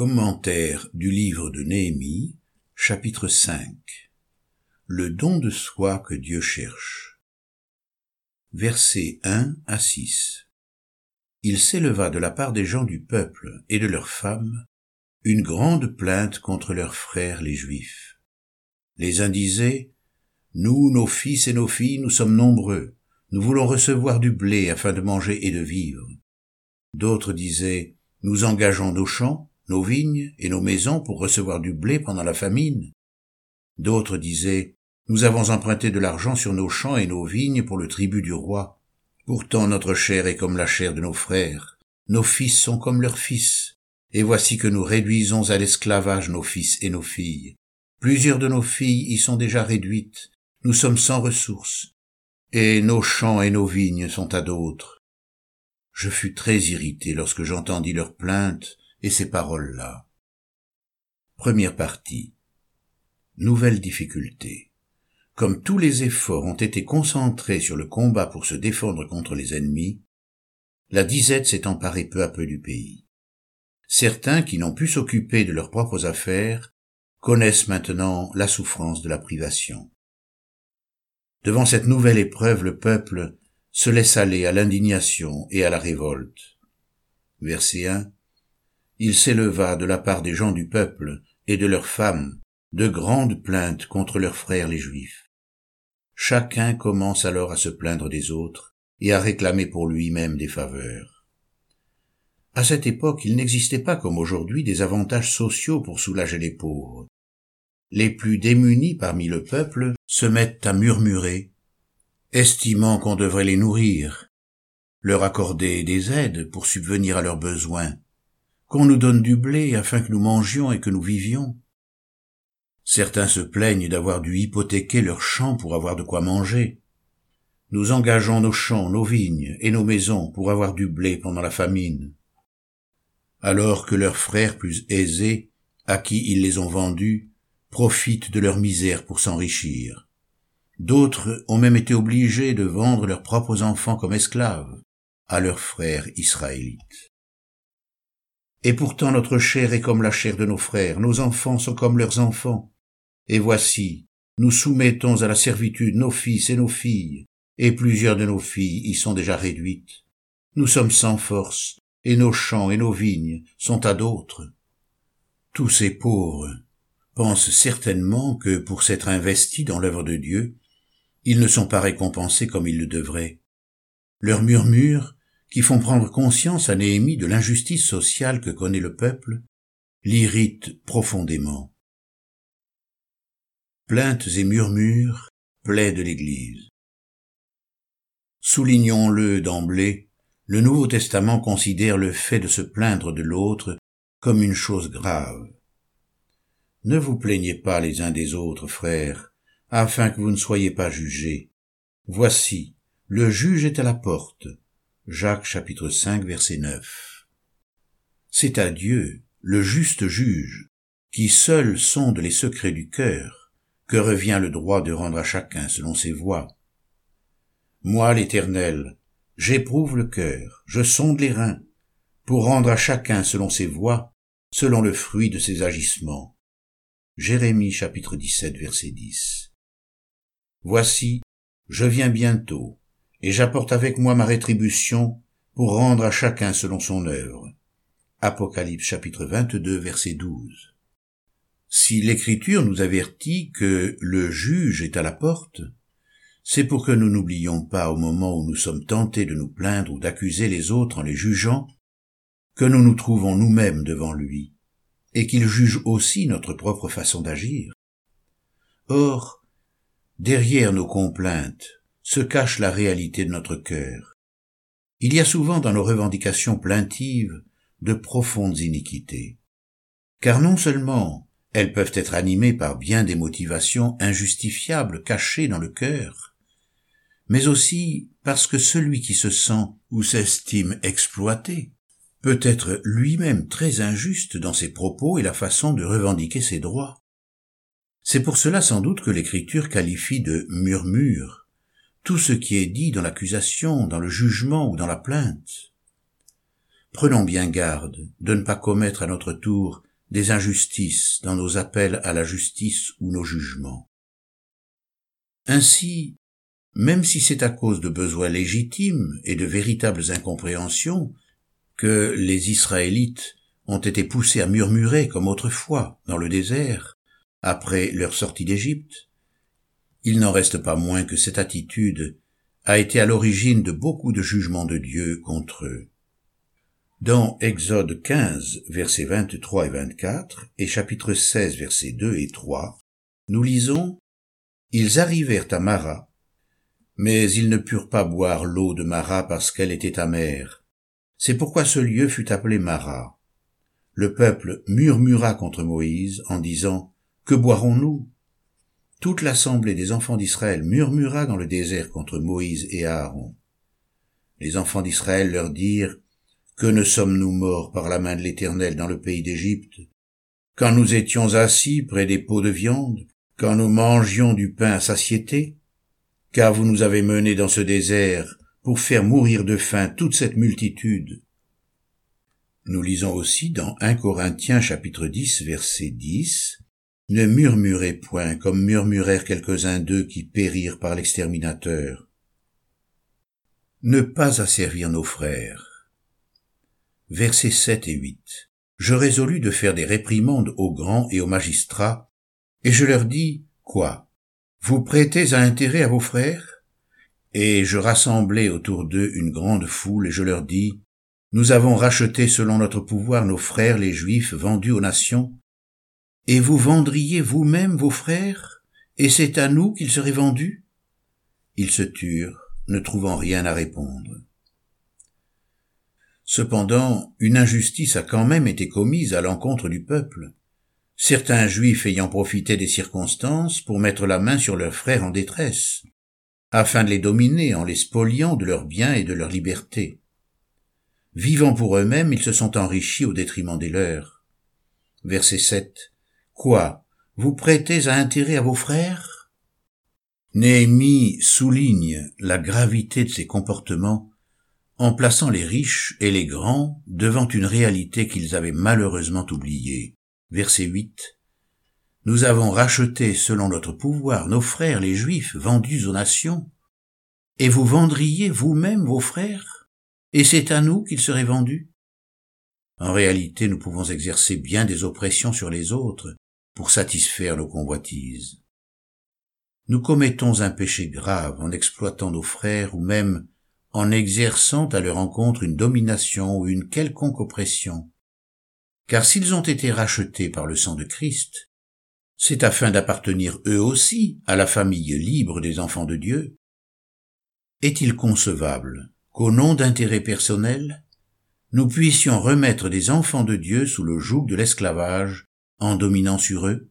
Commentaire du livre de Néhémie, chapitre 5 Le don de soi que Dieu cherche. Versets 1 à 6 Il s'éleva de la part des gens du peuple et de leurs femmes une grande plainte contre leurs frères les Juifs. Les uns disaient, Nous, nos fils et nos filles, nous sommes nombreux, nous voulons recevoir du blé afin de manger et de vivre. D'autres disaient, Nous engageons nos champs, nos vignes et nos maisons pour recevoir du blé pendant la famine. D'autres disaient, Nous avons emprunté de l'argent sur nos champs et nos vignes pour le tribut du roi. Pourtant notre chair est comme la chair de nos frères, nos fils sont comme leurs fils, et voici que nous réduisons à l'esclavage nos fils et nos filles. Plusieurs de nos filles y sont déjà réduites, nous sommes sans ressources, et nos champs et nos vignes sont à d'autres. Je fus très irrité lorsque j'entendis leurs plaintes et ces paroles-là. Première partie. Nouvelle difficulté. Comme tous les efforts ont été concentrés sur le combat pour se défendre contre les ennemis, la disette s'est emparée peu à peu du pays. Certains qui n'ont pu s'occuper de leurs propres affaires connaissent maintenant la souffrance de la privation. Devant cette nouvelle épreuve, le peuple se laisse aller à l'indignation et à la révolte. Verset 1 il s'éleva de la part des gens du peuple et de leurs femmes de grandes plaintes contre leurs frères les Juifs. Chacun commence alors à se plaindre des autres et à réclamer pour lui-même des faveurs. À cette époque, il n'existait pas comme aujourd'hui des avantages sociaux pour soulager les pauvres. Les plus démunis parmi le peuple se mettent à murmurer, estimant qu'on devrait les nourrir, leur accorder des aides pour subvenir à leurs besoins, qu'on nous donne du blé afin que nous mangions et que nous vivions. Certains se plaignent d'avoir dû hypothéquer leurs champs pour avoir de quoi manger. Nous engageons nos champs, nos vignes et nos maisons pour avoir du blé pendant la famine. Alors que leurs frères plus aisés, à qui ils les ont vendus, profitent de leur misère pour s'enrichir. D'autres ont même été obligés de vendre leurs propres enfants comme esclaves à leurs frères israélites. Et pourtant notre chair est comme la chair de nos frères, nos enfants sont comme leurs enfants. Et voici, nous soumettons à la servitude nos fils et nos filles, et plusieurs de nos filles y sont déjà réduites. Nous sommes sans force, et nos champs et nos vignes sont à d'autres. Tous ces pauvres pensent certainement que pour s'être investis dans l'œuvre de Dieu, ils ne sont pas récompensés comme ils le devraient. Leurs murmures qui font prendre conscience à Néhémie de l'injustice sociale que connaît le peuple, l'irritent profondément. Plaintes et murmures plaident l'Église. Soulignons-le d'emblée, le Nouveau Testament considère le fait de se plaindre de l'autre comme une chose grave. Ne vous plaignez pas les uns des autres, frères, afin que vous ne soyez pas jugés. Voici, le juge est à la porte. Jacques chapitre 5 verset 9. C'est à Dieu, le juste juge, qui seul sonde les secrets du cœur, que revient le droit de rendre à chacun selon ses voies. Moi, l'Éternel, j'éprouve le cœur, je sonde les reins, pour rendre à chacun selon ses voies, selon le fruit de ses agissements. Jérémie chapitre 17 verset 10. Voici, je viens bientôt, et j'apporte avec moi ma rétribution pour rendre à chacun selon son œuvre. Apocalypse chapitre 22 verset 12. Si l'écriture nous avertit que le juge est à la porte, c'est pour que nous n'oublions pas au moment où nous sommes tentés de nous plaindre ou d'accuser les autres en les jugeant, que nous nous trouvons nous-mêmes devant lui, et qu'il juge aussi notre propre façon d'agir. Or, derrière nos complaintes, se cache la réalité de notre cœur. Il y a souvent dans nos revendications plaintives de profondes iniquités. Car non seulement elles peuvent être animées par bien des motivations injustifiables cachées dans le cœur, mais aussi parce que celui qui se sent ou s'estime exploité peut être lui-même très injuste dans ses propos et la façon de revendiquer ses droits. C'est pour cela sans doute que l'Écriture qualifie de murmure tout ce qui est dit dans l'accusation, dans le jugement ou dans la plainte. Prenons bien garde de ne pas commettre à notre tour des injustices dans nos appels à la justice ou nos jugements. Ainsi, même si c'est à cause de besoins légitimes et de véritables incompréhensions que les Israélites ont été poussés à murmurer comme autrefois dans le désert, après leur sortie d'Égypte, il n'en reste pas moins que cette attitude a été à l'origine de beaucoup de jugements de Dieu contre eux. Dans Exode 15, versets 23 et 24, et chapitre 16, versets 2 et 3, nous lisons Ils arrivèrent à Mara, mais ils ne purent pas boire l'eau de Mara parce qu'elle était amère. C'est pourquoi ce lieu fut appelé Mara. Le peuple murmura contre Moïse en disant Que boirons-nous? Toute l'assemblée des enfants d'Israël murmura dans le désert contre Moïse et Aaron. Les enfants d'Israël leur dirent que ne sommes-nous morts par la main de l'Éternel dans le pays d'Égypte? Quand nous étions assis près des pots de viande, quand nous mangions du pain à satiété Car vous nous avez menés dans ce désert pour faire mourir de faim toute cette multitude. Nous lisons aussi dans 1 Corinthiens chapitre 10 verset 10 Ne murmurez point comme murmurèrent quelques-uns d'eux qui périrent par l'exterminateur. Ne pas asservir nos frères versets 7 et 8. Je résolus de faire des réprimandes aux grands et aux magistrats, et je leur dis, quoi? Vous prêtez un intérêt à vos frères? Et je rassemblai autour d'eux une grande foule, et je leur dis, Nous avons racheté selon notre pouvoir nos frères les Juifs vendus aux nations, et vous vendriez vous-même vos frères, et c'est à nous qu'ils seraient vendus? Ils se turent, ne trouvant rien à répondre. Cependant, une injustice a quand même été commise à l'encontre du peuple. Certains juifs ayant profité des circonstances pour mettre la main sur leurs frères en détresse, afin de les dominer en les spoliant de leurs biens et de leur liberté. Vivant pour eux-mêmes, ils se sont enrichis au détriment des leurs. Verset 7. Quoi? Vous prêtez à intérêt à vos frères? Néhémie souligne la gravité de ces comportements en plaçant les riches et les grands devant une réalité qu'ils avaient malheureusement oubliée. Verset 8. Nous avons racheté selon notre pouvoir nos frères les Juifs vendus aux nations, et vous vendriez vous-même vos frères, et c'est à nous qu'ils seraient vendus. En réalité, nous pouvons exercer bien des oppressions sur les autres pour satisfaire nos convoitises. Nous commettons un péché grave en exploitant nos frères ou même en exerçant à leur encontre une domination ou une quelconque oppression. Car s'ils ont été rachetés par le sang de Christ, c'est afin d'appartenir eux aussi à la famille libre des enfants de Dieu. Est-il concevable qu'au nom d'intérêts personnels, nous puissions remettre des enfants de Dieu sous le joug de l'esclavage en dominant sur eux